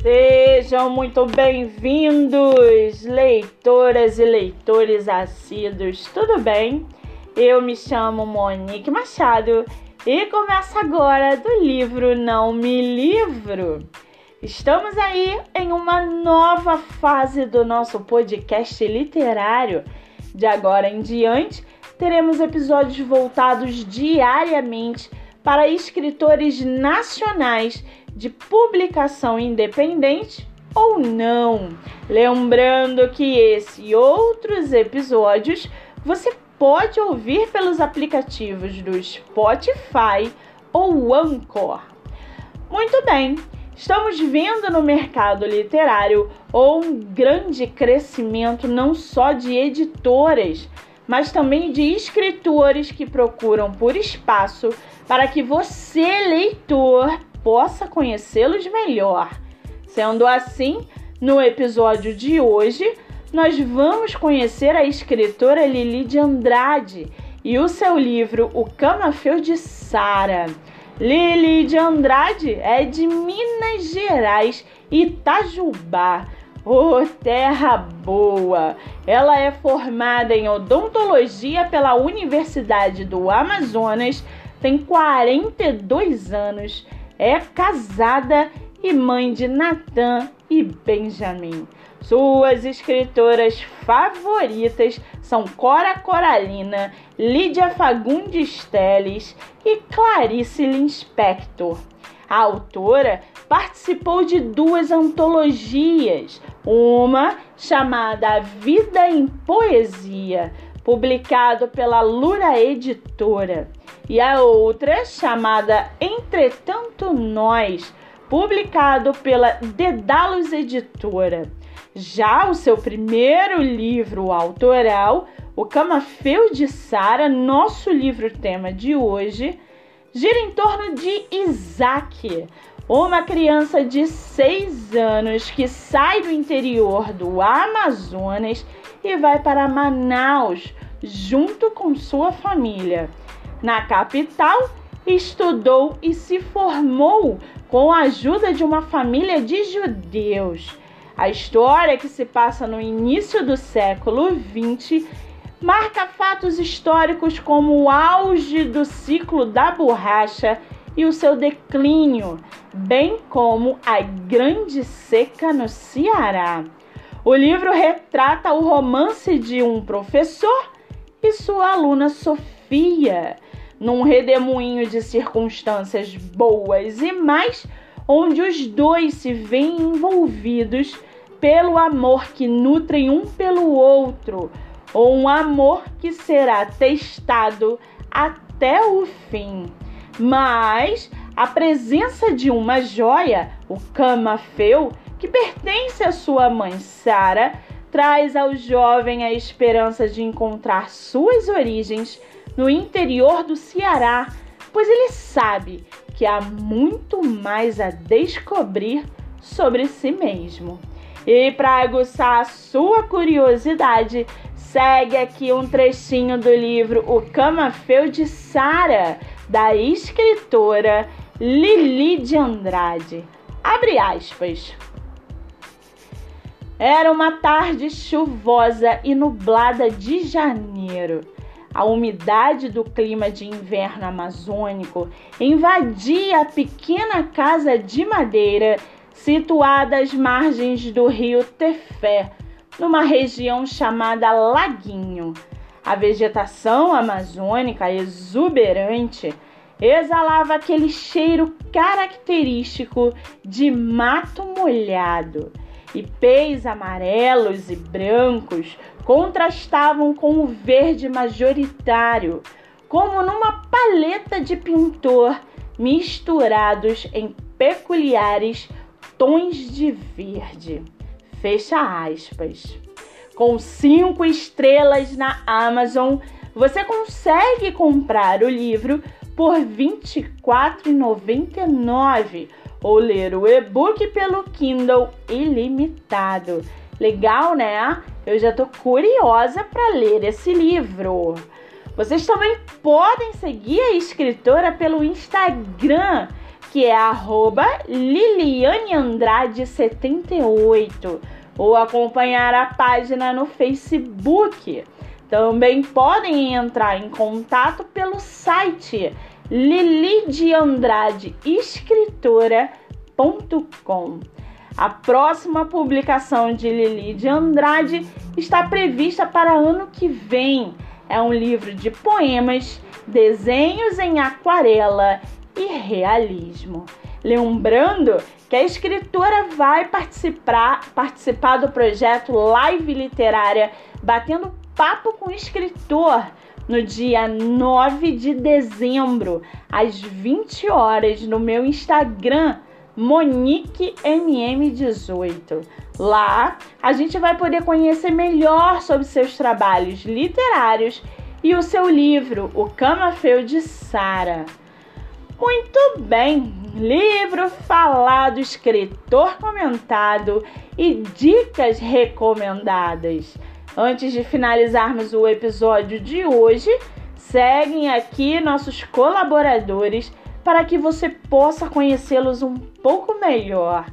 Sejam muito bem-vindos, leitoras e leitores assíduos, tudo bem? Eu me chamo Monique Machado e começa agora do livro Não Me Livro. Estamos aí em uma nova fase do nosso podcast literário. De agora em diante, teremos episódios voltados diariamente para escritores nacionais de publicação independente ou não. Lembrando que esse e outros episódios você pode ouvir pelos aplicativos do Spotify ou Anchor. Muito bem, estamos vendo no mercado literário um grande crescimento não só de editoras, mas também de escritores que procuram por espaço para que você, leitor, possa conhecê-los melhor. Sendo assim, no episódio de hoje, nós vamos conhecer a escritora Lili de Andrade e o seu livro O Camafeu de Sara. Lili de Andrade é de Minas Gerais, Itajubá. Oh, terra boa! Ela é formada em odontologia pela Universidade do Amazonas, tem 42 anos é casada e mãe de Natan e Benjamin. Suas escritoras favoritas são Cora Coralina, Lídia Fagundes Teles e Clarice Linspector. A autora participou de duas antologias, uma chamada Vida em Poesia, publicado pela Lura Editora, e a outra chamada Entretanto Nós, publicado pela Dedalos Editora. Já o seu primeiro livro autoral, O Camafeu de Sara, nosso livro tema de hoje, gira em torno de Isaac, uma criança de 6 anos que sai do interior do Amazonas e vai para Manaus junto com sua família. Na capital, estudou e se formou com a ajuda de uma família de judeus. A história que se passa no início do século XX marca fatos históricos como o auge do ciclo da borracha e o seu declínio, bem como a grande seca no Ceará. O livro retrata o romance de um professor e sua aluna Sofia, num redemoinho de circunstâncias boas e mais, onde os dois se veem envolvidos pelo amor que nutrem um pelo outro, ou um amor que será testado até o fim. Mas a presença de uma joia, o camafeu, que pertence à sua mãe Sara, traz ao jovem a esperança de encontrar suas origens no interior do Ceará, pois ele sabe que há muito mais a descobrir sobre si mesmo. E para aguçar a sua curiosidade, segue aqui um trechinho do livro O Camafeu de Sara, da escritora Lili de Andrade. Abre aspas. Era uma tarde chuvosa e nublada de janeiro. A umidade do clima de inverno amazônico invadia a pequena casa de madeira situada às margens do rio Tefé, numa região chamada Laguinho. A vegetação amazônica exuberante exalava aquele cheiro característico de mato molhado e pés amarelos e brancos contrastavam com o verde majoritário, como numa paleta de pintor misturados em peculiares tons de verde. Fecha aspas. Com cinco estrelas na Amazon, você consegue comprar o livro por R$ 24,99 ou ler o e-book pelo Kindle ilimitado. Legal, né? Eu já tô curiosa para ler esse livro. Vocês também podem seguir a escritora pelo Instagram que é arroba Liliane Andrade 78 ou acompanhar a página no Facebook. Também podem entrar em contato pelo site lilideandradeescritora.com. A próxima publicação de Lili de Andrade está prevista para ano que vem. É um livro de poemas, desenhos em aquarela e realismo. Lembrando que a escritora vai participar, participar do projeto Live Literária Batendo Papo com o Escritor no dia 9 de dezembro, às 20 horas, no meu Instagram, MoniqueMM18. Lá a gente vai poder conhecer melhor sobre seus trabalhos literários e o seu livro, O Camafeu de Sara. Muito bem, livro falado, escritor comentado e dicas recomendadas. Antes de finalizarmos o episódio de hoje, seguem aqui nossos colaboradores para que você possa conhecê-los um pouco melhor.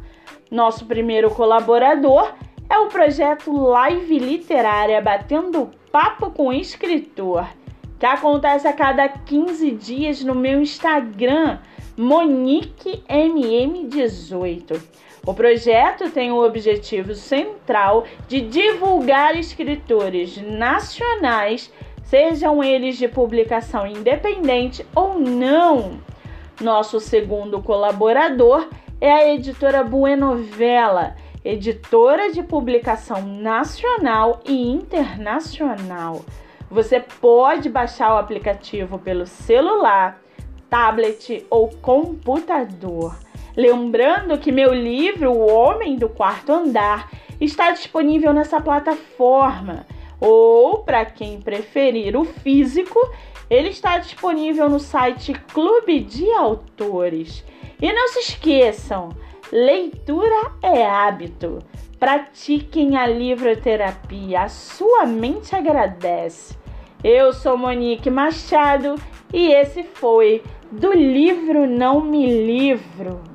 Nosso primeiro colaborador é o projeto Live Literária Batendo Papo com Escritor, que acontece a cada 15 dias no meu Instagram, MoniqueMM18. O projeto tem o objetivo central de divulgar escritores nacionais, sejam eles de publicação independente ou não. Nosso segundo colaborador é a editora Buenovela, editora de publicação nacional e internacional. Você pode baixar o aplicativo pelo celular, tablet ou computador. Lembrando que meu livro, O Homem do Quarto Andar, está disponível nessa plataforma. Ou, para quem preferir o físico, ele está disponível no site Clube de Autores. E não se esqueçam, leitura é hábito. Pratiquem a livroterapia, a sua mente agradece. Eu sou Monique Machado e esse foi do livro Não Me Livro.